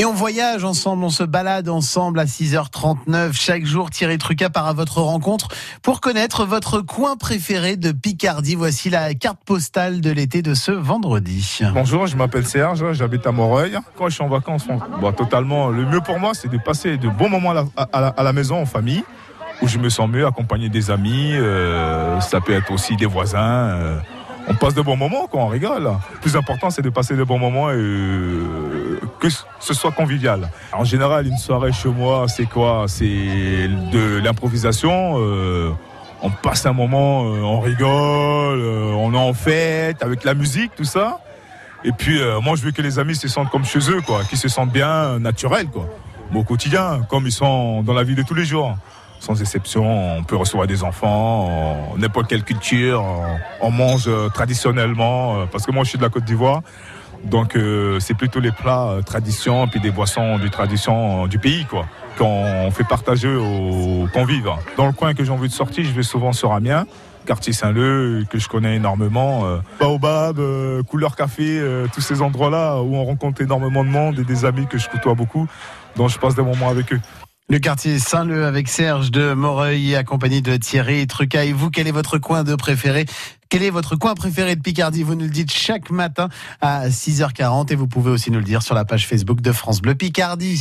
Et on voyage ensemble, on se balade ensemble à 6h39. Chaque jour, Thierry Truca part à votre rencontre pour connaître votre coin préféré de Picardie. Voici la carte postale de l'été de ce vendredi. Bonjour, je m'appelle Serge, j'habite à Moreuil. Quand je suis en vacances, bon, totalement, le mieux pour moi, c'est de passer de bons moments à la, maison, en famille, où je me sens mieux, accompagné des amis. Euh, ça peut être aussi des voisins. Euh, on passe de bons moments, quoi, on rigole. Le plus important, c'est de passer de bons moments et euh, que ce soit convivial. En général, une soirée chez moi, c'est quoi? C'est de l'improvisation. Euh, on passe un moment, euh, on rigole, on est en fête avec la musique, tout ça. Et puis, moi, je veux que les amis se sentent comme chez eux, quoi, qu'ils se sentent bien, naturels, quoi. au quotidien, comme ils sont dans la vie de tous les jours sans exception. On peut recevoir des enfants, n'importe quelle culture. On mange euh, traditionnellement, euh, parce que moi je suis de la Côte d'Ivoire. Donc euh, c'est plutôt les plats tradition puis des boissons du tradition du pays quoi qu'on fait partager aux convives. Dans le coin que j'ai envie de sortir, je vais souvent sur Amiens, quartier Saint-Leu que je connais énormément, Baobab, couleur café, tous ces endroits-là où on rencontre énormément de monde et des amis que je côtoie beaucoup, dont je passe des moments avec eux. Le quartier Saint-Leu avec Serge de Moreuil, accompagné de Thierry Trucaille. Vous, quel est votre coin de préféré? Quel est votre coin préféré de Picardie? Vous nous le dites chaque matin à 6h40 et vous pouvez aussi nous le dire sur la page Facebook de France Bleu Picardie.